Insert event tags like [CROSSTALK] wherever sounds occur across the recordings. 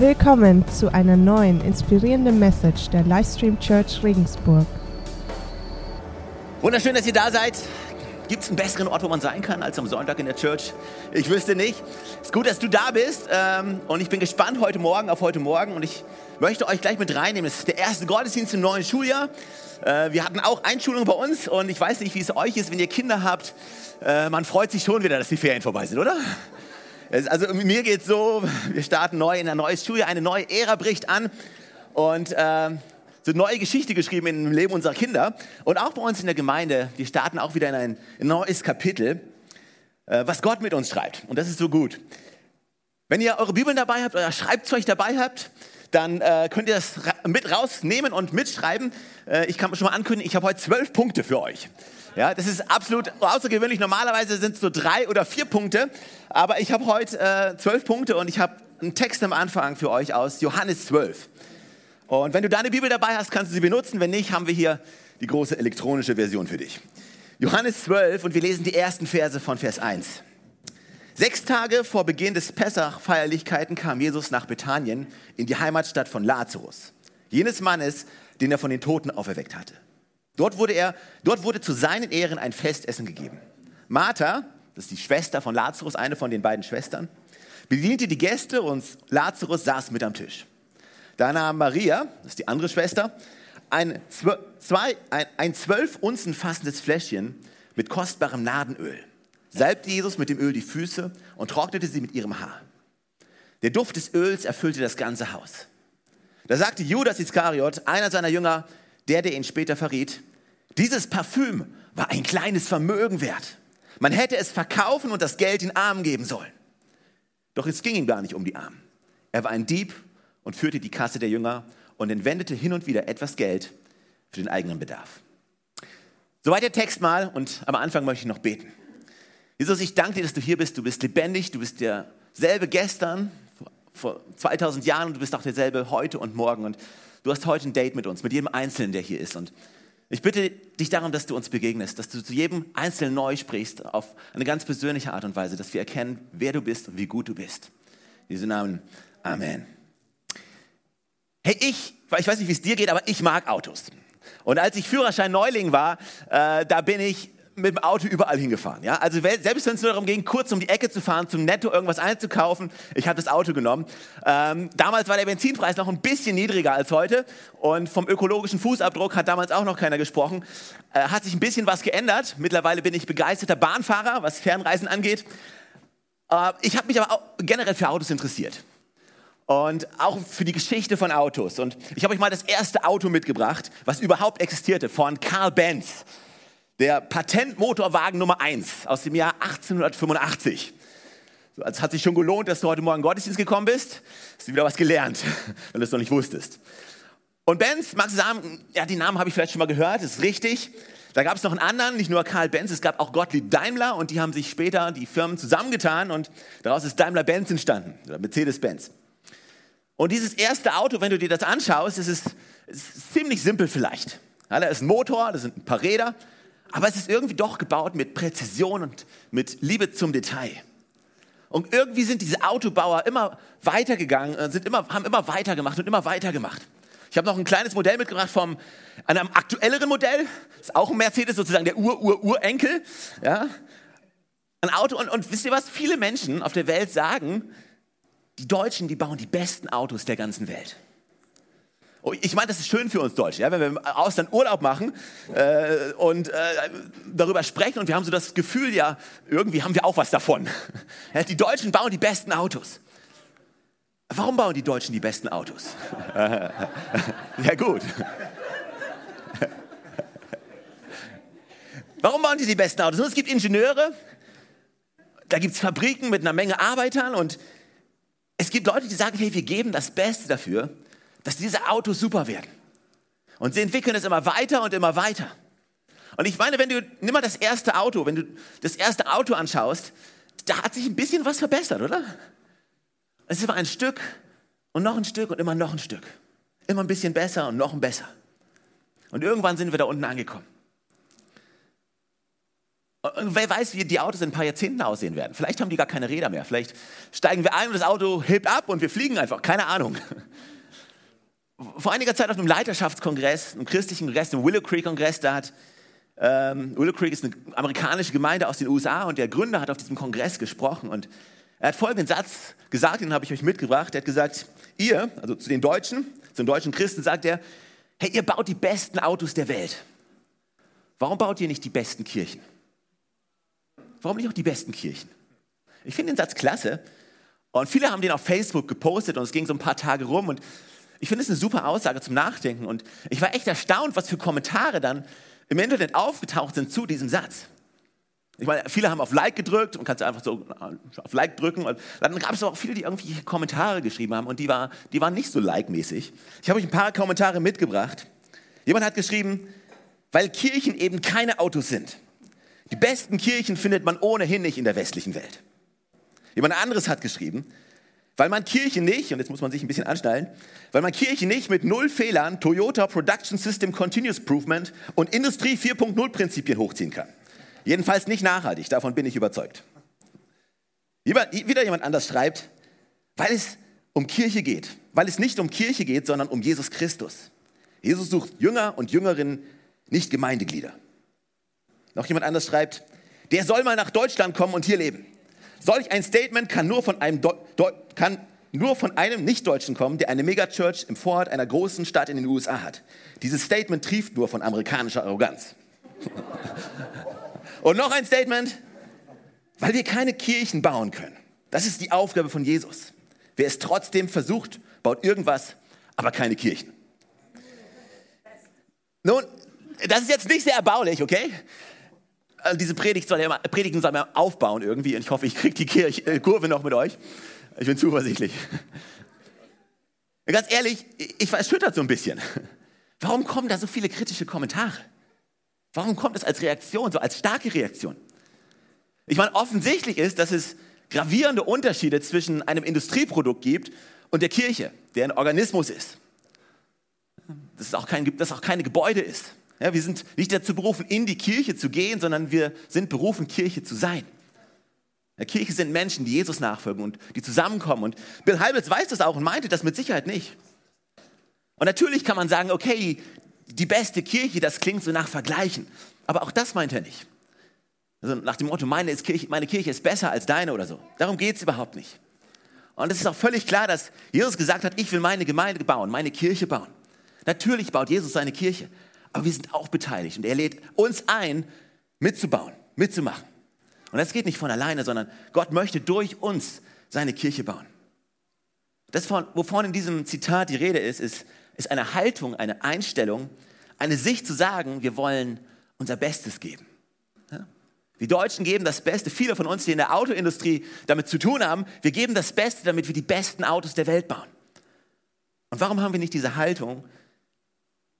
Willkommen zu einer neuen inspirierenden Message der Livestream Church Regensburg. Wunderschön, dass ihr da seid. Gibt es einen besseren Ort, wo man sein kann, als am Sonntag in der Church? Ich wüsste nicht. Es ist gut, dass du da bist. Ähm, und ich bin gespannt heute Morgen auf heute Morgen. Und ich möchte euch gleich mit reinnehmen. Es ist der erste Gottesdienst im neuen Schuljahr. Äh, wir hatten auch Einschulung bei uns. Und ich weiß nicht, wie es euch ist, wenn ihr Kinder habt. Äh, man freut sich schon wieder, dass die Ferien vorbei sind, oder? Also mir geht es so, wir starten neu in ein neues Schuljahr, eine neue Ära bricht an. Und äh, so neue Geschichte geschrieben im Leben unserer Kinder. Und auch bei uns in der Gemeinde, wir starten auch wieder in ein neues Kapitel, äh, was Gott mit uns schreibt. Und das ist so gut. Wenn ihr eure Bibeln dabei habt, euer Schreibzeug dabei habt, dann äh, könnt ihr das mit rausnehmen und mitschreiben. Äh, ich kann schon mal ankündigen, ich habe heute zwölf Punkte für euch. Ja, das ist absolut außergewöhnlich. Normalerweise sind es so drei oder vier Punkte, aber ich habe heute äh, zwölf Punkte und ich habe einen Text am Anfang für euch aus Johannes 12. Und wenn du deine Bibel dabei hast, kannst du sie benutzen. Wenn nicht, haben wir hier die große elektronische Version für dich. Johannes 12 und wir lesen die ersten Verse von Vers 1. Sechs Tage vor Beginn des Pessach-Feierlichkeiten kam Jesus nach Bethanien in die Heimatstadt von Lazarus, jenes Mannes, den er von den Toten auferweckt hatte. Dort wurde, er, dort wurde zu seinen Ehren ein Festessen gegeben. Martha, das ist die Schwester von Lazarus, eine von den beiden Schwestern, bediente die Gäste und Lazarus saß mit am Tisch. Da nahm Maria, das ist die andere Schwester, ein, zwei, ein, ein zwölf Unzen fassendes Fläschchen mit kostbarem Nardenöl, salbte Jesus mit dem Öl die Füße und trocknete sie mit ihrem Haar. Der Duft des Öls erfüllte das ganze Haus. Da sagte Judas Iskariot, einer seiner Jünger, der, der ihn später verriet, dieses Parfüm war ein kleines Vermögen wert. Man hätte es verkaufen und das Geld den Armen geben sollen. Doch es ging ihm gar nicht um die Armen. Er war ein Dieb und führte die Kasse der Jünger und entwendete hin und wieder etwas Geld für den eigenen Bedarf. Soweit der Text mal und am Anfang möchte ich noch beten. Jesus, ich danke dir, dass du hier bist. Du bist lebendig, du bist derselbe gestern, vor 2000 Jahren und du bist auch derselbe heute und morgen. Und du hast heute ein Date mit uns, mit jedem Einzelnen, der hier ist. Und ich bitte dich darum, dass du uns begegnest, dass du zu jedem Einzelnen neu sprichst, auf eine ganz persönliche Art und Weise, dass wir erkennen, wer du bist und wie gut du bist. In diesem Namen, Amen. Hey, ich, ich weiß nicht, wie es dir geht, aber ich mag Autos. Und als ich Führerschein Neuling war, äh, da bin ich mit dem Auto überall hingefahren. Ja? Also selbst wenn es nur darum ging, kurz um die Ecke zu fahren, zum Netto irgendwas einzukaufen, ich habe das Auto genommen. Ähm, damals war der Benzinpreis noch ein bisschen niedriger als heute und vom ökologischen Fußabdruck hat damals auch noch keiner gesprochen. Äh, hat sich ein bisschen was geändert. Mittlerweile bin ich begeisterter Bahnfahrer, was Fernreisen angeht. Äh, ich habe mich aber auch generell für Autos interessiert und auch für die Geschichte von Autos. Und ich habe euch mal das erste Auto mitgebracht, was überhaupt existierte, von Carl Benz. Der Patentmotorwagen Nummer 1 aus dem Jahr 1885. So, also es hat sich schon gelohnt, dass du heute Morgen Gottesdienst gekommen bist. Hast du wieder was gelernt, [LAUGHS] wenn du es noch nicht wusstest. Und Benz, magst du sagen, ja, die Namen habe ich vielleicht schon mal gehört, das ist richtig. Da gab es noch einen anderen, nicht nur Karl Benz, es gab auch Gottlieb Daimler und die haben sich später, die Firmen zusammengetan und daraus ist Daimler-Benz entstanden, oder Mercedes-Benz. Und dieses erste Auto, wenn du dir das anschaust, ist es ist ziemlich simpel vielleicht. Ja, da ist ein Motor, da sind ein paar Räder, aber es ist irgendwie doch gebaut mit Präzision und mit Liebe zum Detail. Und irgendwie sind diese Autobauer immer weitergegangen, äh, sind immer, haben immer weitergemacht und immer weitergemacht. Ich habe noch ein kleines Modell mitgebracht vom einem aktuelleren Modell. Ist auch ein Mercedes, sozusagen der Ur-Ur-Urenkel. Ja? Ein Auto. Und, und wisst ihr was? Viele Menschen auf der Welt sagen, die Deutschen, die bauen die besten Autos der ganzen Welt. Oh, ich meine, das ist schön für uns Deutsche, ja, wenn wir im Ausland Urlaub machen äh, und äh, darüber sprechen und wir haben so das Gefühl, ja, irgendwie haben wir auch was davon. [LAUGHS] Ja, die Deutschen bauen die besten Autos. Warum bauen die Deutschen die besten Autos? [LAUGHS] ja gut. [LAUGHS] Warum bauen die die besten Autos? es gibt Ingenieure, da gibt es Fabriken mit einer Menge Arbeitern und es gibt Leute, die sagen, hey, wir geben das Beste dafür, dass diese Autos super werden. Und sie entwickeln es immer weiter und immer weiter. Und ich meine, wenn du, nimm mal das erste Auto, wenn du das erste Auto anschaust, da hat sich ein bisschen was verbessert, oder? Es ist immer ein Stück und noch ein Stück und immer noch ein Stück. Immer ein bisschen besser und noch ein besser. Und irgendwann sind wir da unten angekommen. Und wer weiß, wie die Autos in ein paar Jahrzehnten aussehen werden. Vielleicht haben die gar keine Räder mehr. Vielleicht steigen wir ein und das Auto hebt ab und wir fliegen einfach. Keine Ahnung. Vor einiger Zeit auf einem Leiterschaftskongress, einem christlichen Kongress, dem Willow Creek Kongress, da hat ähm, Willow Creek ist eine amerikanische Gemeinde aus den USA und der Gründer hat auf diesem Kongress gesprochen und er hat folgenden Satz gesagt, den habe ich euch mitgebracht. Er hat gesagt, ihr, also zu den Deutschen, zu den deutschen Christen sagt er, hey, ihr baut die besten Autos der Welt. Warum baut ihr nicht die besten Kirchen? Warum nicht auch die besten Kirchen? Ich finde den Satz klasse und viele haben den auf Facebook gepostet und es ging so ein paar Tage rum und ich finde es eine super Aussage zum Nachdenken und ich war echt erstaunt, was für Kommentare dann im Internet aufgetaucht sind zu diesem Satz. Ich meine, viele haben auf Like gedrückt und kannst einfach so äh, auf Like drücken. Und dann gab es auch viele, die irgendwie Kommentare geschrieben haben und die, war, die waren nicht so like-mäßig. Ich habe euch ein paar Kommentare mitgebracht. Jemand hat geschrieben, weil Kirchen eben keine Autos sind. Die besten Kirchen findet man ohnehin nicht in der westlichen Welt. Jemand anderes hat geschrieben, weil man Kirche nicht, und jetzt muss man sich ein bisschen anschnallen, weil man Kirche nicht mit null Fehlern Toyota Production System Continuous Improvement und Industrie 4.0 Prinzipien hochziehen kann. Jedenfalls nicht nachhaltig, davon bin ich überzeugt. Wieder jemand anders schreibt, weil es um Kirche geht, weil es nicht um Kirche geht, sondern um Jesus Christus. Jesus sucht Jünger und Jüngerinnen, nicht Gemeindeglieder. Noch jemand anders schreibt, der soll mal nach Deutschland kommen und hier leben. Solch ein Statement kann nur von einem, kann nur von einem Nicht-Deutschen kommen, der eine Megachurch im Vorort einer großen Stadt in den USA hat. Dieses Statement trieft nur von amerikanischer Arroganz. [LAUGHS] Und noch ein Statement, weil wir keine Kirchen bauen können. Das ist die Aufgabe von Jesus. Wer es trotzdem versucht, baut irgendwas, aber keine Kirchen. Nun, das ist jetzt nicht sehr erbaulich, okay? Also diese Predigt soll ja immer, Predigen soll ja aufbauen irgendwie und ich hoffe, ich kriege die Kirche, äh, Kurve noch mit euch. Ich bin zuversichtlich. Ganz ehrlich, ich war erschüttert so ein bisschen. Warum kommen da so viele kritische Kommentare? Warum kommt es als Reaktion, so als starke Reaktion? Ich meine, offensichtlich ist, dass es gravierende Unterschiede zwischen einem Industrieprodukt gibt und der Kirche, der ein Organismus ist. Dass es auch, kein, dass auch keine Gebäude ist. Ja, wir sind nicht dazu berufen, in die Kirche zu gehen, sondern wir sind berufen, Kirche zu sein. Ja, Kirche sind Menschen, die Jesus nachfolgen und die zusammenkommen. Und Bill Heibels weiß das auch und meinte das mit Sicherheit nicht. Und natürlich kann man sagen, okay, die beste Kirche, das klingt so nach Vergleichen. Aber auch das meint er nicht. Also nach dem Motto, meine, Kirche, meine Kirche ist besser als deine oder so. Darum geht es überhaupt nicht. Und es ist auch völlig klar, dass Jesus gesagt hat, ich will meine Gemeinde bauen, meine Kirche bauen. Natürlich baut Jesus seine Kirche, aber wir sind auch beteiligt und er lädt uns ein, mitzubauen, mitzumachen. Und das geht nicht von alleine, sondern Gott möchte durch uns seine Kirche bauen. Das, wovon in diesem Zitat die Rede ist, ist, ist eine Haltung, eine Einstellung, eine Sicht zu sagen, wir wollen unser Bestes geben. Die Deutschen geben das Beste, viele von uns, die in der Autoindustrie damit zu tun haben, wir geben das Beste, damit wir die besten Autos der Welt bauen. Und warum haben wir nicht diese Haltung,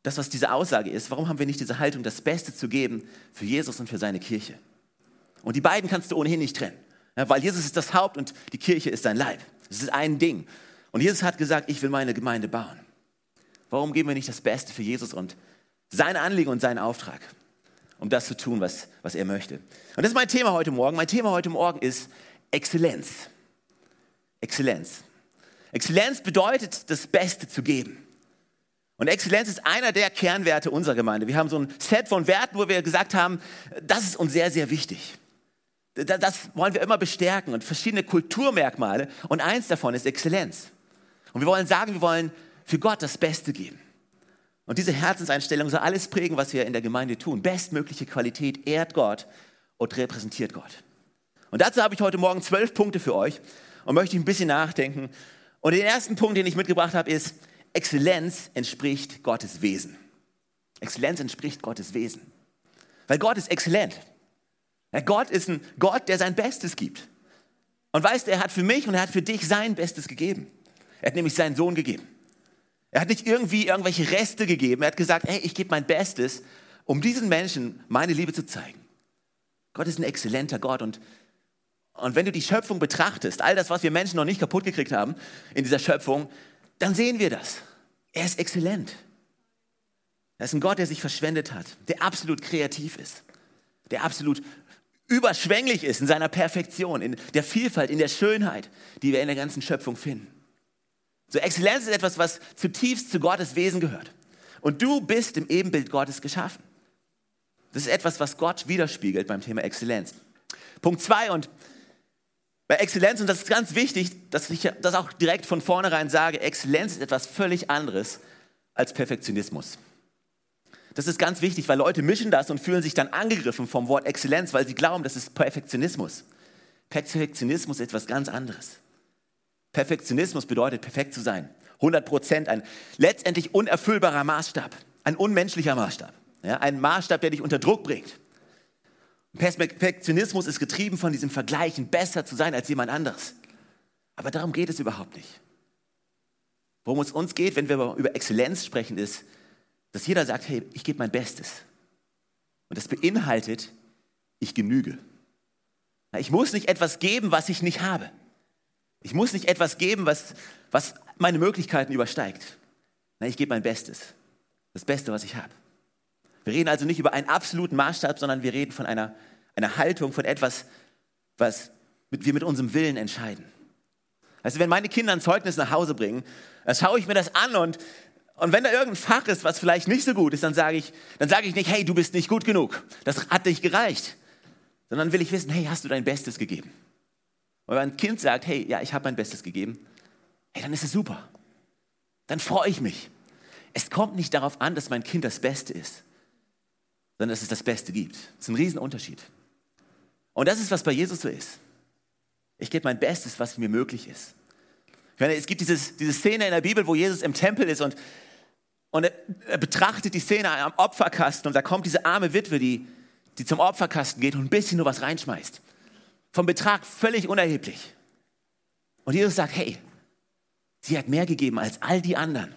das, was diese Aussage ist, warum haben wir nicht diese Haltung, das Beste zu geben für Jesus und für seine Kirche? Und die beiden kannst du ohnehin nicht trennen, ja, weil Jesus ist das Haupt und die Kirche ist sein Leib. Es ist ein Ding. Und Jesus hat gesagt, ich will meine Gemeinde bauen. Warum geben wir nicht das Beste für Jesus und sein Anliegen und seinen Auftrag, um das zu tun, was, was er möchte? Und das ist mein Thema heute Morgen. Mein Thema heute Morgen ist Exzellenz. Exzellenz. Exzellenz bedeutet, das Beste zu geben. Und Exzellenz ist einer der Kernwerte unserer Gemeinde. Wir haben so ein Set von Werten, wo wir gesagt haben, das ist uns sehr, sehr wichtig. Das wollen wir immer bestärken und verschiedene Kulturmerkmale. Und eins davon ist Exzellenz. Und wir wollen sagen, wir wollen für Gott das Beste geben. Und diese Herzenseinstellung soll alles prägen, was wir in der Gemeinde tun. Bestmögliche Qualität ehrt Gott und repräsentiert Gott. Und dazu habe ich heute Morgen zwölf Punkte für euch und möchte ein bisschen nachdenken. Und den ersten Punkt, den ich mitgebracht habe, ist, Exzellenz entspricht Gottes Wesen. Exzellenz entspricht Gottes Wesen. Weil Gott ist exzellent. Ja, Gott ist ein Gott, der sein Bestes gibt. Und weißt du, er hat für mich und er hat für dich sein Bestes gegeben. Er hat nämlich seinen Sohn gegeben. Er hat nicht irgendwie irgendwelche Reste gegeben. Er hat gesagt, hey, ich gebe mein Bestes, um diesen Menschen meine Liebe zu zeigen. Gott ist ein exzellenter Gott und, und wenn du die Schöpfung betrachtest, all das, was wir Menschen noch nicht kaputt gekriegt haben in dieser Schöpfung, dann sehen wir das. Er ist exzellent. Er ist ein Gott, der sich verschwendet hat, der absolut kreativ ist, der absolut überschwänglich ist in seiner Perfektion, in der Vielfalt, in der Schönheit, die wir in der ganzen Schöpfung finden. So Exzellenz ist etwas, was zutiefst zu Gottes Wesen gehört. Und du bist im Ebenbild Gottes geschaffen. Das ist etwas, was Gott widerspiegelt beim Thema Exzellenz. Punkt zwei und bei Exzellenz, und das ist ganz wichtig, dass ich das auch direkt von vornherein sage, Exzellenz ist etwas völlig anderes als Perfektionismus. Das ist ganz wichtig, weil Leute mischen das und fühlen sich dann angegriffen vom Wort Exzellenz, weil sie glauben, das ist Perfektionismus. Perfektionismus ist etwas ganz anderes. Perfektionismus bedeutet, perfekt zu sein. 100 Prozent, ein letztendlich unerfüllbarer Maßstab, ein unmenschlicher Maßstab, ja, ein Maßstab, der dich unter Druck bringt. Perfektionismus ist getrieben von diesem Vergleichen, besser zu sein als jemand anderes. Aber darum geht es überhaupt nicht. Worum es uns geht, wenn wir über Exzellenz sprechen, ist, dass jeder sagt, hey, ich gebe mein Bestes. Und das beinhaltet, ich genüge. Ich muss nicht etwas geben, was ich nicht habe. Ich muss nicht etwas geben, was, was meine Möglichkeiten übersteigt. Nein, ich gebe mein Bestes. Das Beste, was ich habe. Wir reden also nicht über einen absoluten Maßstab, sondern wir reden von einer, einer Haltung, von etwas, was wir mit unserem Willen entscheiden. Also wenn meine Kinder ein Zeugnis nach Hause bringen, dann schaue ich mir das an und, und wenn da irgendein Fach ist, was vielleicht nicht so gut ist, dann sage ich, dann sage ich nicht, hey, du bist nicht gut genug. Das hat nicht gereicht. Sondern will ich wissen, hey, hast du dein Bestes gegeben? Und wenn ein Kind sagt, hey, ja, ich habe mein Bestes gegeben, hey, dann ist es super. Dann freue ich mich. Es kommt nicht darauf an, dass mein Kind das Beste ist, sondern dass es das Beste gibt. Das ist ein Riesenunterschied. Und das ist, was bei Jesus so ist. Ich gebe mein Bestes, was mir möglich ist. Ich meine, es gibt dieses, diese Szene in der Bibel, wo Jesus im Tempel ist und, und er, betrachtet die Szene am Opferkasten und da kommt diese arme Witwe, die, die zum Opferkasten geht und ein bisschen nur was reinschmeißt. Vom Betrag völlig unerheblich. Und Jesus sagt, hey, sie hat mehr gegeben als all die anderen.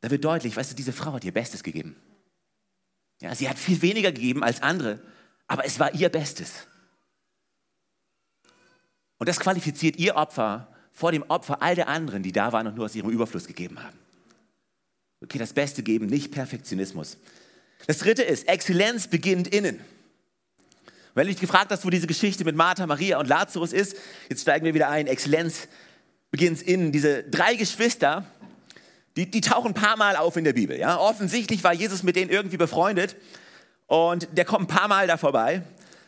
Da wird deutlich, weißt du, diese Frau hat ihr Bestes gegeben. Ja, sie hat viel weniger gegeben als andere, aber es war ihr Bestes. Und das qualifiziert ihr Opfer vor dem Opfer all der anderen, die da waren und nur aus ihrem Überfluss gegeben haben. Okay, das Beste geben, nicht Perfektionismus. Das dritte ist, Exzellenz beginnt innen. Wenn du dich gefragt hast, wo diese Geschichte mit Martha, Maria und Lazarus ist, jetzt steigen wir wieder ein. Exzellenz beginnt innen. Diese drei Geschwister, die, die tauchen ein paar Mal auf in der Bibel. Ja? Offensichtlich war Jesus mit denen irgendwie befreundet und der kommt ein paar Mal da vorbei.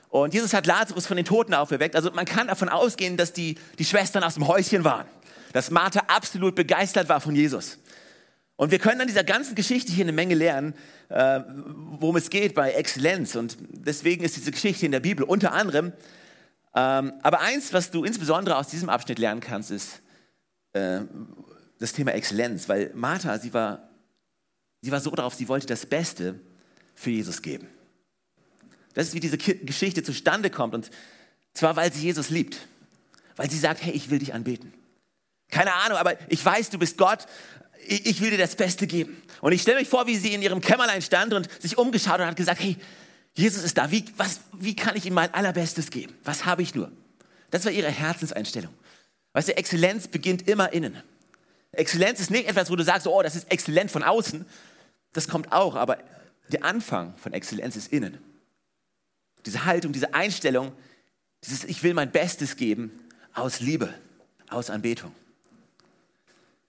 Und Jesus hat Lazarus von den Toten auferweckt. Also man kann davon ausgehen, dass die, die Schwestern aus dem Häuschen waren. Dass Martha absolut begeistert war von Jesus. Und wir können an dieser ganzen Geschichte hier eine Menge lernen, äh, worum es geht bei Exzellenz. Und deswegen ist diese Geschichte in der Bibel unter anderem. Ähm, aber eins, was du insbesondere aus diesem Abschnitt lernen kannst, ist äh, das Thema Exzellenz. Weil Martha, sie war, sie war so drauf, sie wollte das Beste für Jesus geben. Das ist, wie diese Geschichte zustande kommt. Und zwar, weil sie Jesus liebt. Weil sie sagt, hey, ich will dich anbeten. Keine Ahnung, aber ich weiß, du bist Gott ich will dir das Beste geben. Und ich stelle mich vor, wie sie in ihrem Kämmerlein stand und sich umgeschaut und hat gesagt, hey, Jesus ist da, wie, was, wie kann ich ihm mein allerbestes geben? Was habe ich nur? Das war ihre Herzenseinstellung. Weißt du, Exzellenz beginnt immer innen. Exzellenz ist nicht etwas, wo du sagst, oh, das ist exzellent von außen. Das kommt auch, aber der Anfang von Exzellenz ist innen. Diese Haltung, diese Einstellung, dieses Ich will mein Bestes geben aus Liebe, aus Anbetung.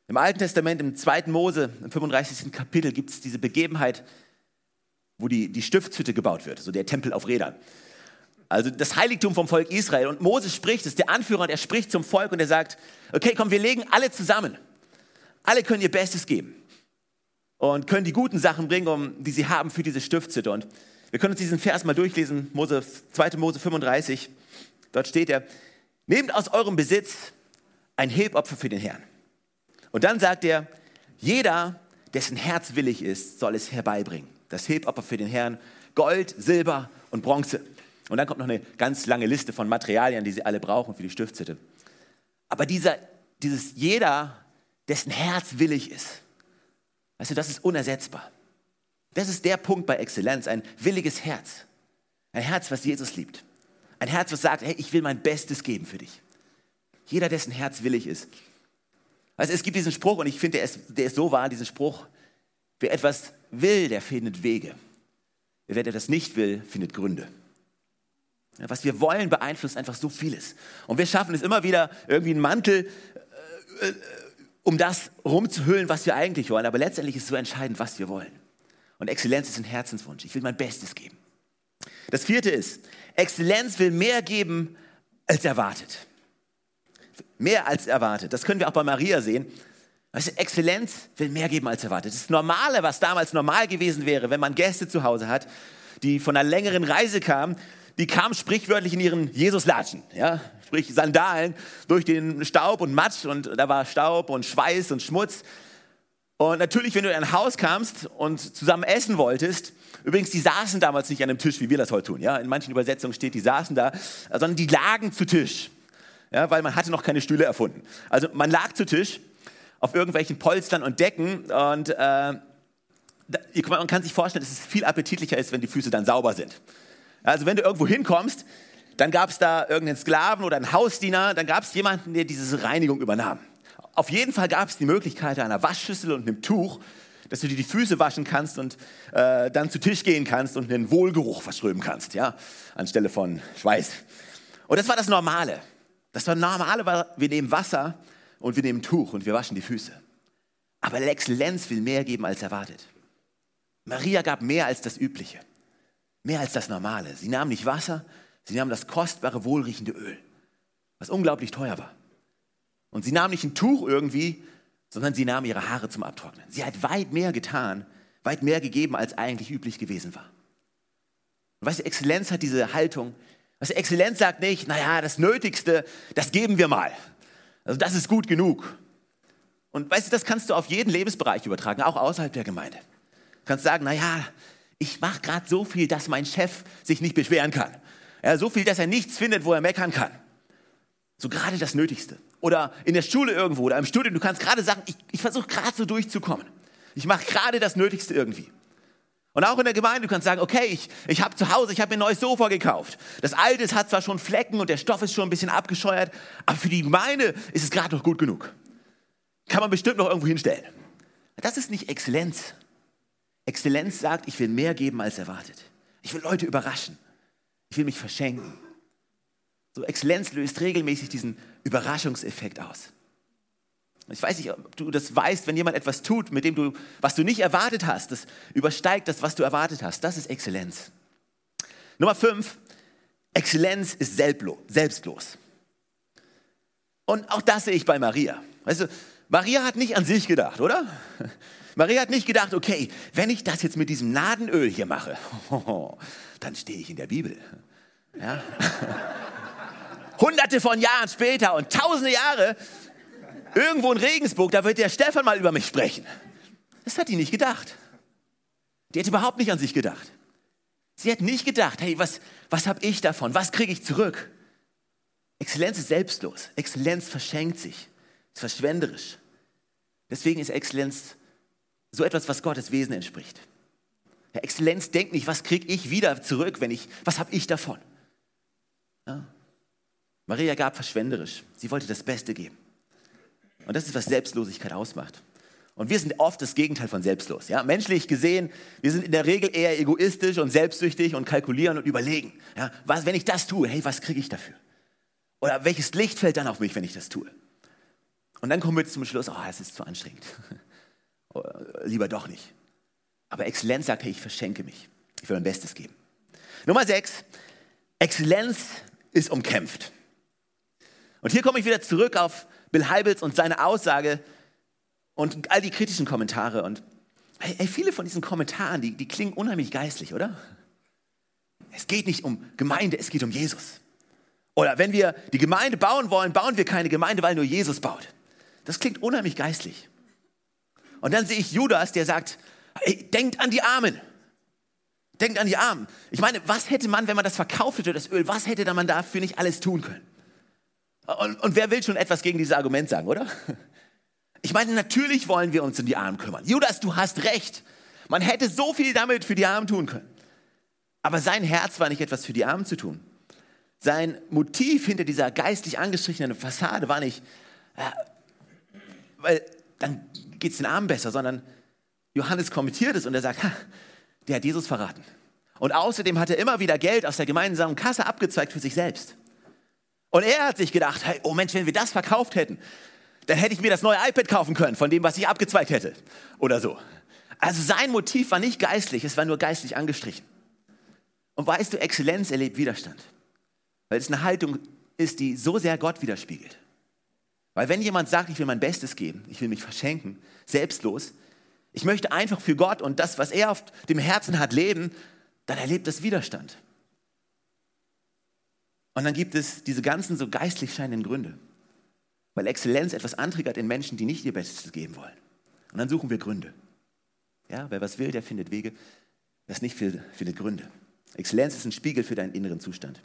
Im Alten Testament, im 2. Mose, im 35. Kapitel, gibt es diese Begebenheit, wo die, die Stiftshütte gebaut wird, so der Tempel auf Rädern. Also das Heiligtum vom Volk Israel. Und Mose spricht, das ist der Anführer, der spricht zum Volk und er sagt, okay, komm, wir legen alle zusammen. Alle können ihr Bestes geben und können die guten Sachen bringen, um, die sie haben für diese Stiftshütte. Und wir können uns diesen Vers mal durchlesen, Mose, 2. Mose 35. Dort steht er, nehmt aus eurem Besitz ein Hebopfer für den Herrn. Und dann sagt er, jeder, dessen Herz willig ist, soll es herbeibringen. Das Hebopfer für den Herrn, Gold, Silber und Bronze. Und dann kommt noch eine ganz lange Liste von Materialien, die sie alle brauchen für die Stiftshütte. Aber dieser, dieses jeder, dessen Herz willig ist, weißt du, das ist unersetzbar. Das ist der Punkt bei Exzellenz, ein williges Herz. Ein Herz, was Jesus liebt. Ein Herz, was sagt, hey, ich will mein Bestes geben für dich. Jeder, dessen Herz willig ist, also es gibt diesen Spruch und ich finde, der ist, der ist so wahr, diesen Spruch, wer etwas will, der findet Wege. Wer das nicht will, findet Gründe. Was wir wollen, beeinflusst einfach so vieles. Und wir schaffen es immer wieder, irgendwie einen Mantel, äh, äh, um das rumzuhüllen, was wir eigentlich wollen. Aber letztendlich ist so entscheidend, was wir wollen. Und Exzellenz ist ein Herzenswunsch. Ich will mein Bestes geben. Das vierte ist, Exzellenz will mehr geben, als erwartet. Mehr als erwartet. Das können wir auch bei Maria sehen. Weißt du, Exzellenz will mehr geben als erwartet. Das Normale, was damals normal gewesen wäre, wenn man Gäste zu Hause hat, die von einer längeren Reise kamen, die kamen sprichwörtlich in ihren Jesuslatschen, ja, sprich Sandalen durch den Staub und Matsch und da war Staub und Schweiß und Schmutz. Und natürlich, wenn du in ein Haus kamst und zusammen essen wolltest, übrigens, die saßen damals nicht an einem Tisch, wie wir das heute tun. Ja? In manchen Übersetzungen steht, die saßen da, sondern die lagen zu Tisch, ja? weil man hatte noch keine Stühle erfunden. Also man lag zu Tisch auf irgendwelchen Polstern und Decken und äh, man kann sich vorstellen, dass es viel appetitlicher ist, wenn die Füße dann sauber sind. Also wenn du irgendwo hinkommst, dann gab es da irgendeinen Sklaven oder einen Hausdiener, dann gab es jemanden, der diese Reinigung übernahm. Auf jeden Fall gab es die Möglichkeit einer Waschschüssel und einem Tuch, dass du dir die Füße waschen kannst und äh, dann zu Tisch gehen kannst und einen Wohlgeruch verströmen kannst, ja, anstelle von Schweiß. Und das war das Normale. Das war Normale war, wir nehmen Wasser und wir nehmen Tuch und wir waschen die Füße. Aber Lex Lenz will mehr geben als erwartet. Maria gab mehr als das Übliche, mehr als das Normale. Sie nahm nicht Wasser, sie nahm das kostbare, wohlriechende Öl, was unglaublich teuer war. Und sie nahm nicht ein Tuch irgendwie, sondern sie nahm ihre Haare zum Abtrocknen. Sie hat weit mehr getan, weit mehr gegeben, als eigentlich üblich gewesen war. Und weißt du, Exzellenz hat diese Haltung. Weißt du, Exzellenz sagt nicht, naja, das Nötigste, das geben wir mal. Also das ist gut genug. Und weißt du, das kannst du auf jeden Lebensbereich übertragen, auch außerhalb der Gemeinde. Du kannst sagen, naja, ich mache gerade so viel, dass mein Chef sich nicht beschweren kann. Ja, so viel, dass er nichts findet, wo er meckern kann. So gerade das Nötigste. Oder in der Schule irgendwo oder im Studium, du kannst gerade sagen, ich, ich versuche gerade so durchzukommen. Ich mache gerade das Nötigste irgendwie. Und auch in der Gemeinde, du kannst sagen, okay, ich, ich habe zu Hause, ich habe mir ein neues Sofa gekauft. Das alte hat zwar schon Flecken und der Stoff ist schon ein bisschen abgescheuert, aber für die Gemeinde ist es gerade noch gut genug. Kann man bestimmt noch irgendwo hinstellen. Das ist nicht Exzellenz. Exzellenz sagt, ich will mehr geben als erwartet. Ich will Leute überraschen. Ich will mich verschenken. So Exzellenz löst regelmäßig diesen Überraschungseffekt aus. Ich weiß nicht, ob du das weißt, wenn jemand etwas tut, mit dem du, was du nicht erwartet hast, das übersteigt das, was du erwartet hast. Das ist Exzellenz. Nummer fünf, Exzellenz ist selbstlos. Und auch das sehe ich bei Maria. Weißt du, Maria hat nicht an sich gedacht, oder? [LAUGHS] Maria hat nicht gedacht, okay, wenn ich das jetzt mit diesem Nadenöl hier mache, [LAUGHS] dann stehe ich in der Bibel. Ja? [LAUGHS] hunderte von Jahren später und tausende Jahre, irgendwo in Regensburg, da wird der Stefan mal über mich sprechen. Das hat die nicht gedacht. Die hat überhaupt nicht an sich gedacht. Sie hat nicht gedacht, hey, was, was habe ich davon? Was kriege ich zurück? Exzellenz ist selbstlos. Exzellenz verschenkt sich, ist verschwenderisch. Deswegen ist Exzellenz so etwas, was Gottes Wesen entspricht. Ja, Exzellenz denkt nicht, was kriege ich wieder zurück, wenn ich, was habe ich davon? Maria gab verschwenderisch. Sie wollte das Beste geben. Und das ist, was Selbstlosigkeit ausmacht. Und wir sind oft das Gegenteil von selbstlos. Ja? Menschlich gesehen, wir sind in der Regel eher egoistisch und selbstsüchtig und kalkulieren und überlegen. Ja? Was, wenn ich das tue, hey, was kriege ich dafür? Oder welches Licht fällt dann auf mich, wenn ich das tue? Und dann kommen wir zum Schluss, oh, es ist zu anstrengend. [LAUGHS] Lieber doch nicht. Aber Exzellenz sagt, hey, ich verschenke mich. Ich will mein Bestes geben. Nummer sechs, Exzellenz ist umkämpft. Und hier komme ich wieder zurück auf Bill Heibels und seine Aussage und all die kritischen Kommentare. Und hey, hey, viele von diesen Kommentaren, die, die klingen unheimlich geistlich, oder? Es geht nicht um Gemeinde, es geht um Jesus. Oder wenn wir die Gemeinde bauen wollen, bauen wir keine Gemeinde, weil nur Jesus baut. Das klingt unheimlich geistlich. Und dann sehe ich Judas, der sagt, hey, denkt an die Armen. Denkt an die Armen. Ich meine, was hätte man, wenn man das verkauft hätte, das Öl, was hätte man dafür nicht alles tun können? Und, und wer will schon etwas gegen dieses Argument sagen, oder? Ich meine, natürlich wollen wir uns um die Armen kümmern. Judas, du hast recht. Man hätte so viel damit für die Armen tun können. Aber sein Herz war nicht etwas für die Armen zu tun. Sein Motiv hinter dieser geistlich angestrichenen Fassade war nicht, äh, weil dann geht es den Armen besser, sondern Johannes kommentiert es und er sagt, ha, der hat Jesus verraten. Und außerdem hat er immer wieder Geld aus der gemeinsamen Kasse abgezeigt für sich selbst. Und er hat sich gedacht, hey, oh Mensch, wenn wir das verkauft hätten, dann hätte ich mir das neue iPad kaufen können von dem, was ich abgezweigt hätte. Oder so. Also sein Motiv war nicht geistlich, es war nur geistlich angestrichen. Und weißt du, Exzellenz erlebt Widerstand. Weil es eine Haltung ist, die so sehr Gott widerspiegelt. Weil wenn jemand sagt, ich will mein Bestes geben, ich will mich verschenken, selbstlos, ich möchte einfach für Gott und das, was er auf dem Herzen hat, leben, dann erlebt das Widerstand. Und dann gibt es diese ganzen so geistlich scheinenden Gründe. Weil Exzellenz etwas antriggert in Menschen, die nicht ihr Bestes geben wollen. Und dann suchen wir Gründe. Ja, wer was will, der findet Wege. Wer es nicht will, findet Gründe. Exzellenz ist ein Spiegel für deinen inneren Zustand.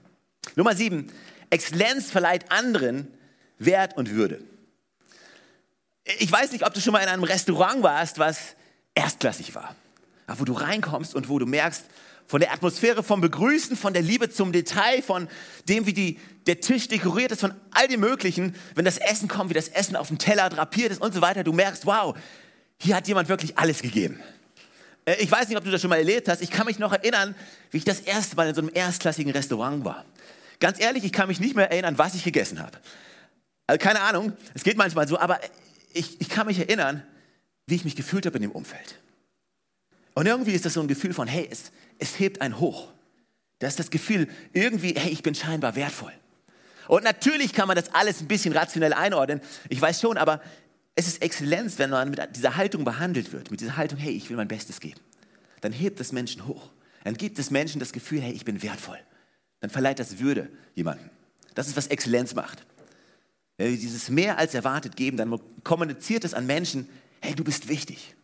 Nummer sieben. Exzellenz verleiht anderen Wert und Würde. Ich weiß nicht, ob du schon mal in einem Restaurant warst, was erstklassig war. Wo du reinkommst und wo du merkst, von der Atmosphäre, vom Begrüßen, von der Liebe zum Detail, von dem, wie die, der Tisch dekoriert ist, von all dem Möglichen, wenn das Essen kommt, wie das Essen auf dem Teller drapiert ist und so weiter, du merkst, wow, hier hat jemand wirklich alles gegeben. Äh, ich weiß nicht, ob du das schon mal erlebt hast. Ich kann mich noch erinnern, wie ich das erste Mal in so einem erstklassigen Restaurant war. Ganz ehrlich, ich kann mich nicht mehr erinnern, was ich gegessen habe. Also keine Ahnung, es geht manchmal so, aber ich, ich kann mich erinnern, wie ich mich gefühlt habe in dem Umfeld. Und irgendwie ist das so ein Gefühl von, hey, es, es hebt einen hoch. Das ist das Gefühl, irgendwie, hey, ich bin scheinbar wertvoll. Und natürlich kann man das alles ein bisschen rationell einordnen. Ich weiß schon, aber es ist Exzellenz, wenn man mit dieser Haltung behandelt wird, mit dieser Haltung, hey, ich will mein Bestes geben. Dann hebt das Menschen hoch. Dann gibt es Menschen das Gefühl, hey, ich bin wertvoll. Dann verleiht das Würde jemandem. Das ist, was Exzellenz macht. Wenn wir dieses mehr als erwartet geben, dann kommuniziert es an Menschen, hey, du bist wichtig.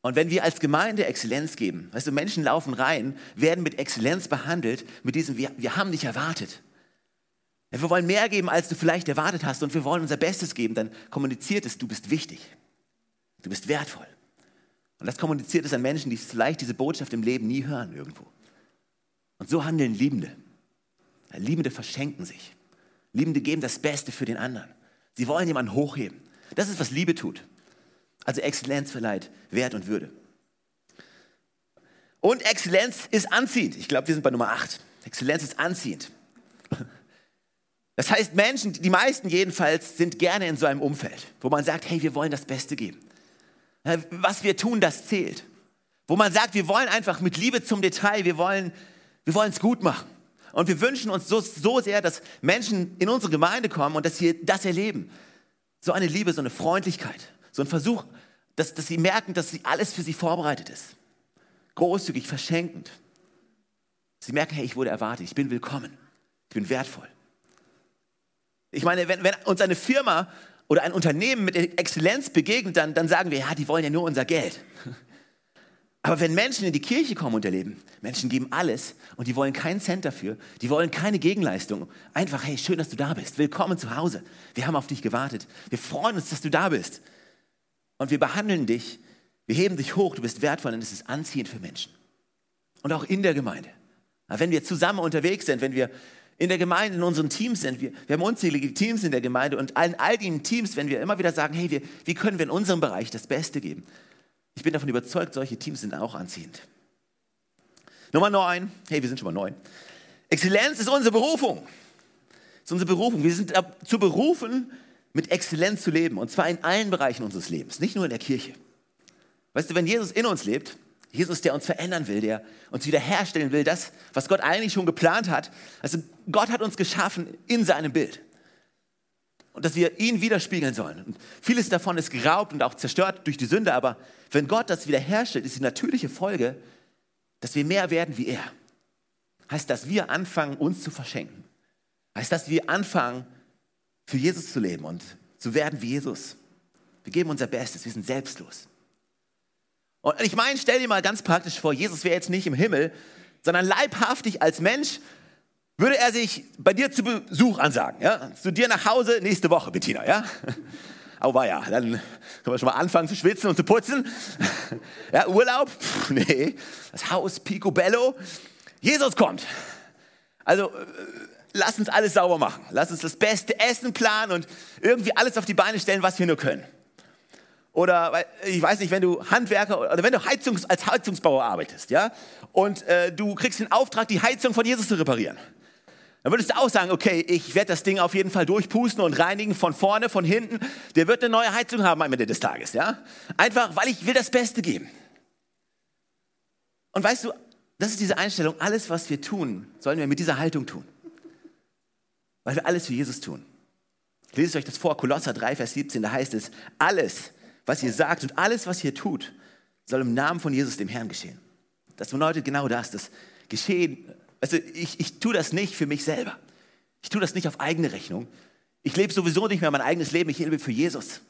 Und wenn wir als Gemeinde Exzellenz geben, weißt du, Menschen laufen rein, werden mit Exzellenz behandelt, mit diesem, wir, wir haben dich erwartet. Wir wollen mehr geben, als du vielleicht erwartet hast und wir wollen unser Bestes geben, dann kommuniziert es, du bist wichtig. Du bist wertvoll. Und das kommuniziert es an Menschen, die vielleicht diese Botschaft im Leben nie hören irgendwo. Und so handeln Liebende. Liebende verschenken sich. Liebende geben das Beste für den anderen. Sie wollen jemanden hochheben. Das ist, was Liebe tut. Also Exzellenz verleiht Wert und Würde. Und Exzellenz ist anziehend. Ich glaube, wir sind bei Nummer 8. Exzellenz ist anziehend. Das heißt, Menschen, die meisten jedenfalls, sind gerne in so einem Umfeld, wo man sagt, hey, wir wollen das Beste geben. Was wir tun, das zählt. Wo man sagt, wir wollen einfach mit Liebe zum Detail, wir wollen wir es gut machen. Und wir wünschen uns so, so sehr, dass Menschen in unsere Gemeinde kommen und dass sie das erleben. So eine Liebe, so eine Freundlichkeit, so ein Versuch, dass, dass sie merken, dass sie alles für sie vorbereitet ist. Großzügig, verschenkend. Sie merken, hey, ich wurde erwartet, ich bin willkommen, ich bin wertvoll. Ich meine, wenn, wenn uns eine Firma oder ein Unternehmen mit Exzellenz begegnet, dann, dann sagen wir, ja, die wollen ja nur unser Geld. [LAUGHS] Aber wenn Menschen in die Kirche kommen und erleben, Menschen geben alles und die wollen keinen Cent dafür, die wollen keine Gegenleistung. Einfach, hey, schön, dass du da bist. Willkommen zu Hause. Wir haben auf dich gewartet. Wir freuen uns, dass du da bist. Und wir behandeln dich, wir heben dich hoch, du bist wertvoll und es ist anziehend für Menschen. Und auch in der Gemeinde. Aber wenn wir zusammen unterwegs sind, wenn wir in der Gemeinde, in unseren Teams sind, wir, wir haben unzählige Teams in der Gemeinde und in all den Teams, wenn wir immer wieder sagen, hey, wir, wie können wir in unserem Bereich das Beste geben? Ich bin davon überzeugt, solche Teams sind auch anziehend. Nummer neun, hey, wir sind schon mal neun. Exzellenz ist unsere Berufung. Ist unsere Berufung. Wir sind zu berufen, mit Exzellenz zu leben. Und zwar in allen Bereichen unseres Lebens, nicht nur in der Kirche. Weißt du, wenn Jesus in uns lebt, Jesus, der uns verändern will, der uns wiederherstellen will, das, was Gott eigentlich schon geplant hat. Also Gott hat uns geschaffen in seinem Bild. Und dass wir ihn widerspiegeln sollen. Und vieles davon ist geraubt und auch zerstört durch die Sünde, aber wenn Gott das wiederherstellt, ist die natürliche Folge, dass wir mehr werden wie er. Heißt, dass wir anfangen, uns zu verschenken. Heißt, dass wir anfangen, für Jesus zu leben und zu werden wie Jesus. Wir geben unser Bestes, wir sind selbstlos. Und ich meine, stell dir mal ganz praktisch vor, Jesus wäre jetzt nicht im Himmel, sondern leibhaftig als Mensch würde er sich bei dir zu Besuch ansagen, ja? Zu dir nach Hause nächste Woche, Bettina, ja? [LAUGHS] Aber ja, dann können wir schon mal anfangen zu schwitzen und zu putzen. [LAUGHS] Ja, Urlaub? Pff, nee. Das Haus Picobello. Jesus kommt. Also äh, lass uns alles sauber machen. Lass uns das beste Essen planen und irgendwie alles auf die Beine stellen, was wir nur können. oder ich weiß nicht, wenn du Handwerker oder wenn du Heizungs, als Heizungsbauer arbeitest, ja, und äh, du kriegst den Auftrag, die Heizung von Jesus zu reparieren. Dann würdest du auch sagen, okay, ich werde das Ding auf jeden Fall durchpusten und reinigen von vorne, von hinten. Der wird eine neue Heizung haben am Ende des Tages, ja? Einfach, weil ich will das Beste geben. Und weißt du, das ist diese Einstellung, alles, was wir tun, sollen wir mit dieser Haltung tun. Weil wir alles für Jesus tun. Lese euch das vor, Kolosser 3, Vers 17, da heißt es, alles, was ihr sagt und alles, was ihr tut, soll im Namen von Jesus, dem Herrn, geschehen. Das bedeutet genau das, das Geschehen. Also ich, ich tue das nicht für mich selber. Ich tue das nicht auf eigene Rechnung. Ich lebe sowieso nicht mehr mein eigenes Leben, ich lebe für Jesus.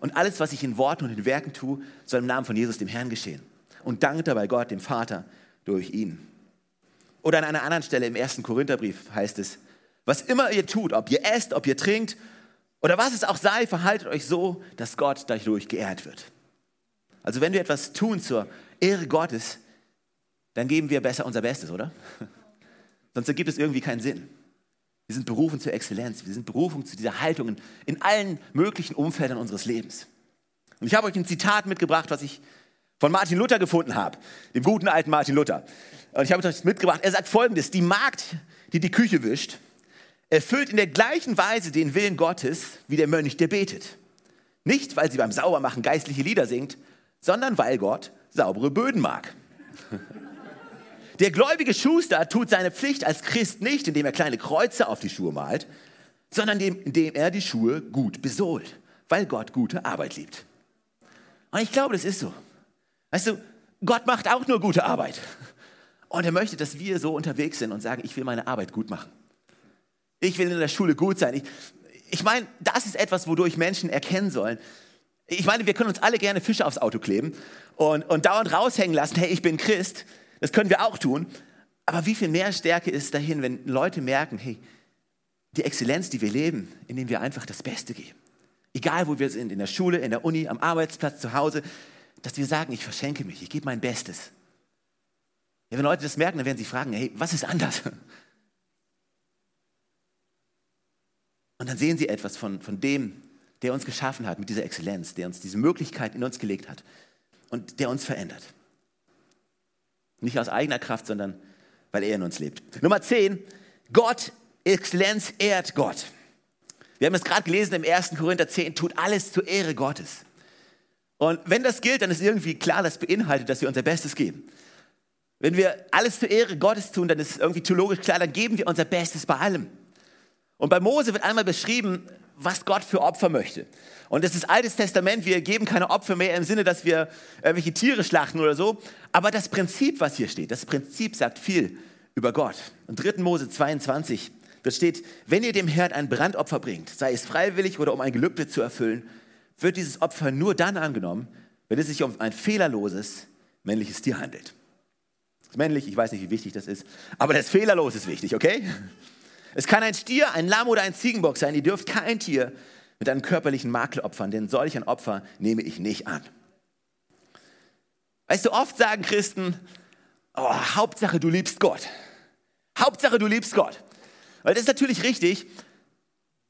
Und alles, was ich in Worten und in Werken tue, soll im Namen von Jesus, dem Herrn, geschehen. Und danke dabei Gott, dem Vater, durch ihn. Oder an einer anderen Stelle im ersten Korintherbrief heißt es, was immer ihr tut, ob ihr esst, ob ihr trinkt oder was es auch sei, verhaltet euch so, dass Gott dadurch geehrt wird. Also wenn wir etwas tun zur Ehre Gottes, dann geben wir besser unser Bestes, oder? [LAUGHS] Sonst ergibt es irgendwie keinen Sinn. Wir sind berufen zur Exzellenz. Wir sind berufen zu dieser Haltung in allen möglichen Umfeldern unseres Lebens. Und ich habe euch ein Zitat mitgebracht, was ich von Martin Luther gefunden habe, dem guten alten Martin Luther. Und ich habe euch das mitgebracht. Er sagt folgendes: Die Magd, die die Küche wischt, erfüllt in der gleichen Weise den Willen Gottes wie der Mönch, der betet. Nicht, weil sie beim Saubermachen geistliche Lieder singt, sondern weil Gott saubere Böden mag. [LAUGHS] Der gläubige Schuster tut seine Pflicht als Christ nicht, indem er kleine Kreuze auf die Schuhe malt, sondern indem er die Schuhe gut besohlt, weil Gott gute Arbeit liebt. Und ich glaube, das ist so. Weißt du, Gott macht auch nur gute Arbeit. Und er möchte, dass wir so unterwegs sind und sagen, ich will meine Arbeit gut machen. Ich will in der Schule gut sein. Ich, ich meine, das ist etwas, wodurch Menschen erkennen sollen. Ich meine, wir können uns alle gerne Fische aufs Auto kleben und, und dauernd raushängen lassen, hey, ich bin Christ. Das können wir auch tun. Aber wie viel mehr Stärke ist dahin, wenn Leute merken, hey, die Exzellenz, die wir leben, indem wir einfach das Beste geben. Egal, wo wir sind, in der Schule, in der Uni, am Arbeitsplatz, zu Hause, dass wir sagen, ich verschenke mich, ich gebe mein Bestes. Ja, wenn Leute das merken, dann werden sie fragen, hey, was ist anders? Und dann sehen sie etwas von, von dem, der uns geschaffen hat, mit dieser Exzellenz, der uns diese Möglichkeit in uns gelegt hat und der uns verändert. Nicht aus eigener Kraft, sondern weil er in uns lebt. Nummer 10, Gott, Exzellenz ehrt Gott. Wir haben es gerade gelesen im 1. Korinther 10, tut alles zur Ehre Gottes. Und wenn das gilt, dann ist irgendwie klar, das beinhaltet, dass wir unser Bestes geben. Wenn wir alles zur Ehre Gottes tun, dann ist irgendwie theologisch klar, dann geben wir unser Bestes bei allem. Und bei Mose wird einmal beschrieben, was Gott für Opfer möchte. Und das ist Altes Testament, wir geben keine Opfer mehr im Sinne, dass wir irgendwelche Tiere schlachten oder so. Aber das Prinzip, was hier steht, das Prinzip sagt viel über Gott. In 3. Mose 22, da steht, wenn ihr dem Herd ein Brandopfer bringt, sei es freiwillig oder um ein Gelübde zu erfüllen, wird dieses Opfer nur dann angenommen, wenn es sich um ein fehlerloses männliches Tier handelt. Das männlich, ich weiß nicht, wie wichtig das ist, aber das fehlerlos ist wichtig, okay? Es kann ein Stier, ein Lamm oder ein Ziegenbock sein. Ihr dürft kein Tier mit einem körperlichen Makel opfern, denn solch ein Opfer nehme ich nicht an. Weißt du, oft sagen Christen, oh, Hauptsache du liebst Gott. Hauptsache du liebst Gott. Weil das ist natürlich richtig,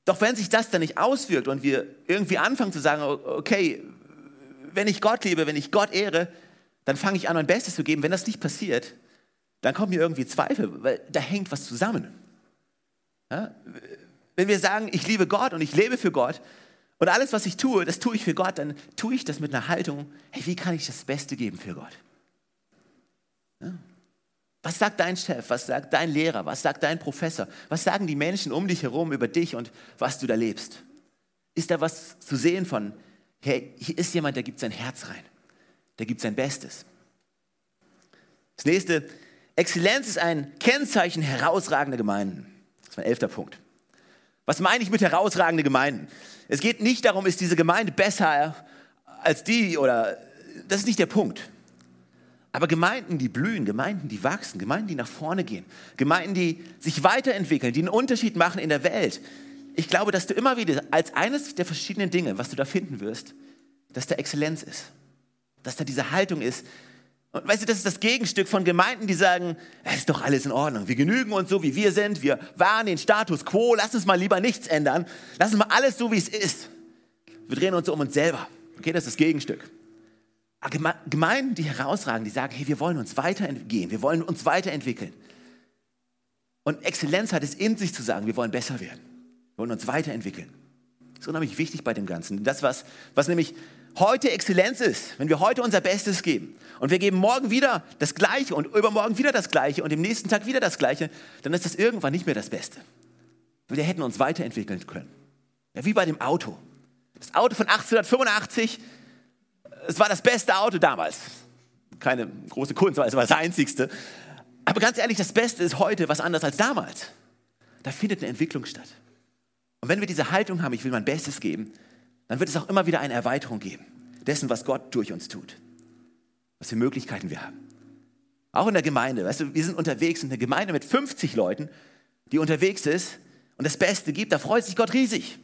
doch wenn sich das dann nicht auswirkt und wir irgendwie anfangen zu sagen, okay, wenn ich Gott liebe, wenn ich Gott ehre, dann fange ich an, mein Bestes zu geben. Wenn das nicht passiert, dann kommen mir irgendwie Zweifel, weil da hängt was zusammen. Wenn wir sagen, ich liebe Gott und ich lebe für Gott und alles, was ich tue, das tue ich für Gott, dann tue ich das mit einer Haltung, hey, wie kann ich das Beste geben für Gott? Was sagt dein Chef? Was sagt dein Lehrer? Was sagt dein Professor? Was sagen die Menschen um dich herum über dich und was du da lebst? Ist da was zu sehen von, hey, hier ist jemand, der gibt sein Herz rein, der gibt sein Bestes. Das nächste, Exzellenz ist ein Kennzeichen herausragender Gemeinden. Das ist mein elfter Punkt. Was meine ich mit herausragende Gemeinden? Es geht nicht darum, ist diese Gemeinde besser als die oder das ist nicht der Punkt. Aber Gemeinden, die blühen, Gemeinden, die wachsen, Gemeinden, die nach vorne gehen, Gemeinden, die sich weiterentwickeln, die einen Unterschied machen in der Welt. Ich glaube, dass du immer wieder als eines der verschiedenen Dinge, was du da finden wirst, dass da Exzellenz ist. Dass da diese Haltung ist. Und weißt du, das ist das Gegenstück von Gemeinden, die sagen, es ist doch alles in Ordnung. Wir genügen uns so, wie wir sind. Wir wahren den Status quo. Lass uns mal lieber nichts ändern. Lass uns mal alles so, wie es ist. Wir drehen uns um uns selber. Okay, das ist das Gegenstück. Gemeinden, die herausragen, die sagen, hey, wir wollen uns weitergehen, wir wollen uns weiterentwickeln. Und Exzellenz hat es in sich zu sagen, wir wollen besser werden, wir wollen uns weiterentwickeln. Das ist unheimlich wichtig bei dem Ganzen. Das, was, was nämlich heute Exzellenz ist, wenn wir heute unser Bestes geben und wir geben morgen wieder das Gleiche und übermorgen wieder das Gleiche und im nächsten Tag wieder das Gleiche, dann ist das irgendwann nicht mehr das Beste. Wir hätten uns weiterentwickeln können. Ja, wie bei dem Auto. Das Auto von 1885 es war das beste Auto damals. Keine große Kunst, es war das einzigste. Aber ganz ehrlich, das Beste ist heute was anderes als damals. Da findet eine Entwicklung statt. Und wenn wir diese Haltung haben, ich will mein Bestes geben, dann wird es auch immer wieder eine Erweiterung geben dessen, was Gott durch uns tut. Was für Möglichkeiten wir haben. Auch in der Gemeinde. Weißt du, wir sind unterwegs in einer Gemeinde mit 50 Leuten, die unterwegs ist und das Beste gibt, da freut sich Gott riesig.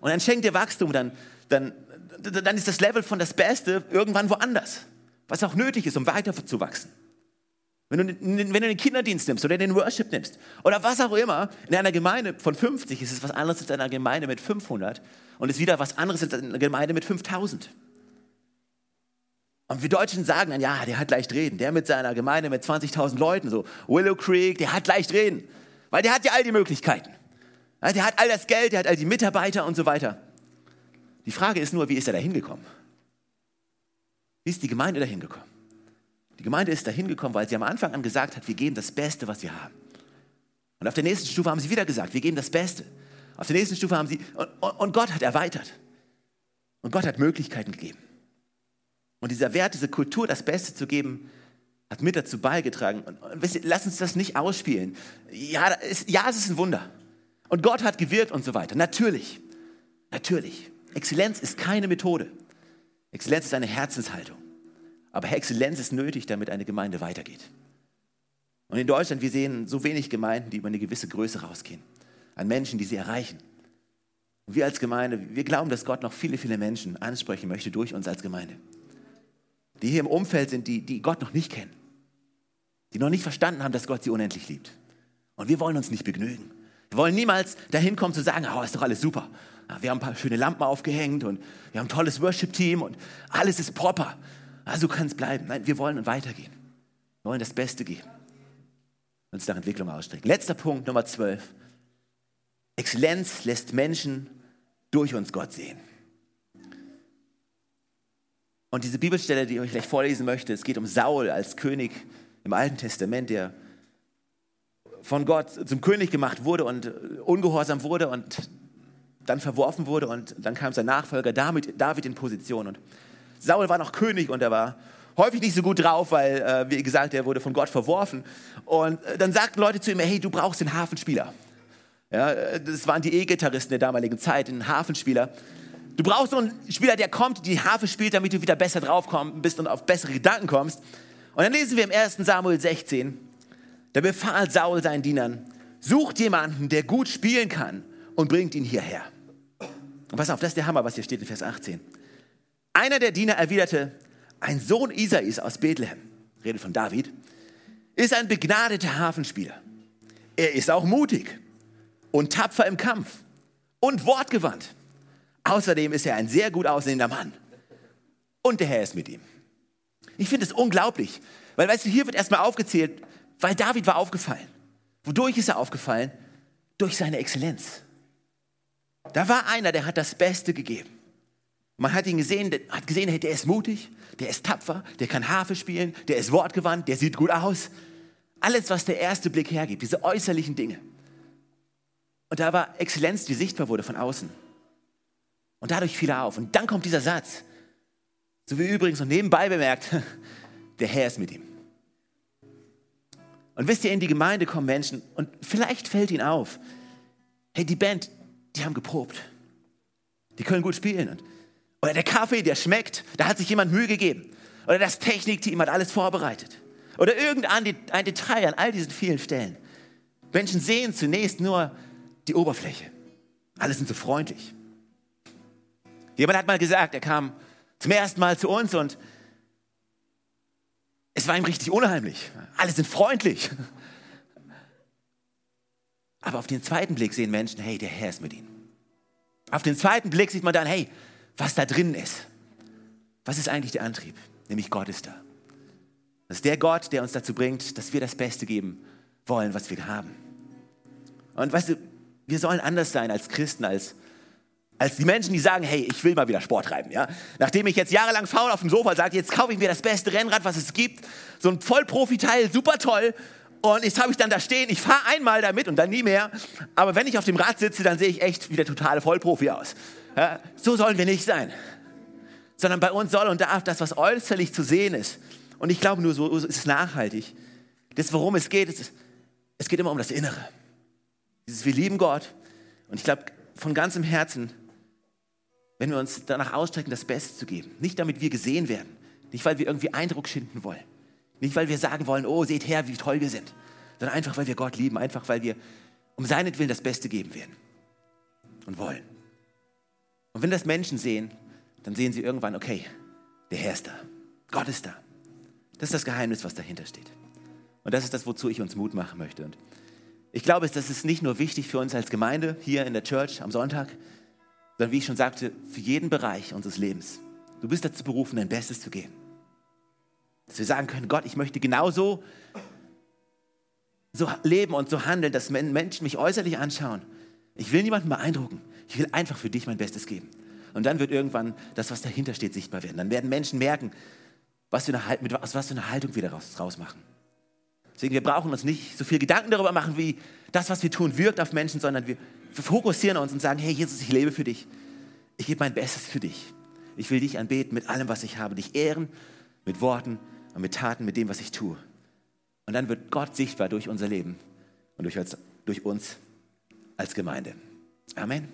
Und dann schenkt ihr Wachstum, dann, dann dann ist das Level von das Beste irgendwann woanders. Was auch nötig ist, um weiter zu wachsen. Wenn du, wenn du den Kinderdienst nimmst oder den Worship nimmst oder was auch immer, in einer Gemeinde von 50 ist es was anderes als in einer Gemeinde mit 500 und ist wieder was anderes als in einer Gemeinde mit 5000. Und wir Deutschen sagen dann, ja, der hat leicht reden. Der mit seiner Gemeinde mit 20.000 Leuten, so Willow Creek, der hat leicht reden. Weil der hat ja all die Möglichkeiten. Der hat all das Geld, der hat all die Mitarbeiter und so weiter. Die Frage ist nur, wie ist er da hingekommen? Wie ist die Gemeinde da hingekommen? Die Gemeinde ist da hingekommen, weil sie am Anfang an gesagt hat, wir geben das Beste, was wir haben. Und auf der nächsten Stufe haben sie wieder gesagt, wir geben das Beste. Auf der nächsten Stufe haben sie, und, und Gott hat erweitert. Und Gott hat Möglichkeiten gegeben. Und dieser Wert, diese Kultur, das Beste zu geben, hat mit dazu beigetragen. Und, und wisst ihr, lass uns das nicht ausspielen. Ja, ist, ja, es ist ein Wunder. Und Gott hat gewirkt und so weiter. Natürlich. Natürlich. Exzellenz ist keine Methode. Exzellenz ist eine Herzenshaltung. Aber Exzellenz ist nötig, damit eine Gemeinde weitergeht. Und in Deutschland, wir sehen so wenig Gemeinden, die über eine gewisse Größe rausgehen. An Menschen, die sie erreichen. Und wir als Gemeinde, wir glauben, dass Gott noch viele, viele Menschen ansprechen möchte durch uns als Gemeinde. Die hier im Umfeld sind, die, die Gott noch nicht kennen. Die noch nicht verstanden haben, dass Gott sie unendlich liebt. Und wir wollen uns nicht begnügen. Wir wollen niemals dahin kommen zu sagen, oh, ist doch alles super. Wir haben ein paar schöne Lampen aufgehängt und wir haben ein tolles Worship-Team und alles ist proper. Also kann es bleiben. Nein, wir wollen weitergehen. Wir wollen das Beste geben. Uns nach Entwicklung ausstrecken. Letzter Punkt, Nummer 12. Exzellenz lässt Menschen durch uns Gott sehen. Und diese Bibelstelle, die ich euch gleich vorlesen möchte, es geht um Saul als König im Alten Testament, der von Gott zum König gemacht wurde und ungehorsam wurde und dann verworfen wurde und dann kam sein Nachfolger David, David in Position. Und Saul war noch König und er war häufig nicht so gut drauf, weil, äh, wie gesagt, er wurde von Gott verworfen. Und äh, dann sagten Leute zu ihm, hey, du brauchst den Hafenspieler. Ja, äh, das waren die E-Gitarristen der damaligen Zeit, den Hafenspieler. Du brauchst so einen Spieler, der kommt, die Harfe spielt, damit du wieder besser drauf bist und auf bessere Gedanken kommst. Und dann lesen wir im 1. Samuel 16, da befahl Saul seinen Dienern, sucht jemanden, der gut spielen kann und bringt ihn hierher. Und pass auf, das ist der Hammer, was hier steht in Vers 18. Einer der Diener erwiderte, ein Sohn Isais aus Bethlehem, redet von David, ist ein begnadeter Hafenspieler. Er ist auch mutig und tapfer im Kampf und wortgewandt. Außerdem ist er ein sehr gut aussehender Mann. Und der Herr ist mit ihm. Ich finde es unglaublich, weil weißt du, hier wird erstmal aufgezählt, weil David war aufgefallen. Wodurch ist er aufgefallen? Durch seine Exzellenz. Da war einer, der hat das Beste gegeben. Man hat ihn gesehen, hat gesehen, hey, der ist mutig, der ist tapfer, der kann Harfe spielen, der ist wortgewandt, der sieht gut aus. Alles, was der erste Blick hergibt, diese äußerlichen Dinge. Und da war Exzellenz, die sichtbar wurde von außen. Und dadurch fiel er auf. Und dann kommt dieser Satz. So wie übrigens noch nebenbei bemerkt, [LAUGHS] der Herr ist mit ihm. Und wisst ihr, in die Gemeinde kommen Menschen und vielleicht fällt ihnen auf, hey, die Band, die haben geprobt. Die können gut spielen. Und, oder der Kaffee, der schmeckt, da hat sich jemand Mühe gegeben. Oder das Technikteam hat alles vorbereitet. Oder irgendein Detail an all diesen vielen Stellen. Menschen sehen zunächst nur die Oberfläche. Alle sind so freundlich. Jemand hat mal gesagt, er kam zum ersten Mal zu uns und es war ihm richtig unheimlich. Alle sind freundlich. Aber auf den zweiten Blick sehen Menschen, hey, der Herr ist mit ihnen. Auf den zweiten Blick sieht man dann, hey, was da drin ist. was ist eigentlich der Antrieb? Nämlich Gott ist da. Das ist der Gott, der uns dazu bringt, dass wir das Beste geben wollen, was wir haben. Und weißt du, wir sollen anders sein als Christen, als, als die Menschen, die sagen, hey, ich will mal wieder Sport treiben. Ja? Nachdem ich jetzt jahrelang faul auf dem Sofa sage, jetzt kaufe ich mir das beste Rennrad, was es gibt. So ein Vollprofi-Teil, super toll. Und jetzt habe ich dann da stehen, ich fahre einmal damit und dann nie mehr. Aber wenn ich auf dem Rad sitze, dann sehe ich echt wie der totale Vollprofi aus. Ja? So sollen wir nicht sein. Sondern bei uns soll und darf das, was äußerlich zu sehen ist. Und ich glaube nur, so ist es nachhaltig. Das, worum es geht, ist, es geht immer um das Innere. Dieses, wir lieben Gott. Und ich glaube, von ganzem Herzen wenn wir uns danach ausstrecken, das Beste zu geben. Nicht damit wir gesehen werden, nicht weil wir irgendwie Eindruck schinden wollen, nicht weil wir sagen wollen, oh, seht her, wie toll wir sind, sondern einfach, weil wir Gott lieben, einfach, weil wir um seinetwillen das Beste geben werden und wollen. Und wenn das Menschen sehen, dann sehen sie irgendwann, okay, der Herr ist da, Gott ist da. Das ist das Geheimnis, was dahinter steht. Und das ist das, wozu ich uns Mut machen möchte. Und ich glaube, das ist nicht nur wichtig für uns als Gemeinde hier in der Church am Sonntag, sondern wie ich schon sagte, für jeden Bereich unseres Lebens. Du bist dazu berufen, dein Bestes zu geben. Dass wir sagen können, Gott, ich möchte genauso so leben und so handeln, dass Menschen mich äußerlich anschauen. Ich will niemanden beeindrucken. Ich will einfach für dich mein Bestes geben. Und dann wird irgendwann das, was dahinter steht, sichtbar werden. Dann werden Menschen merken, was für eine, mit was, was für eine Haltung wir daraus, daraus machen. Deswegen, wir brauchen uns nicht so viel Gedanken darüber machen, wie das, was wir tun, wirkt auf Menschen, sondern wir fokussieren uns und sagen, hey Jesus, ich lebe für dich. Ich gebe mein Bestes für dich. Ich will dich anbeten mit allem, was ich habe, dich ehren mit Worten und mit Taten, mit dem, was ich tue. Und dann wird Gott sichtbar durch unser Leben und durch uns als Gemeinde. Amen.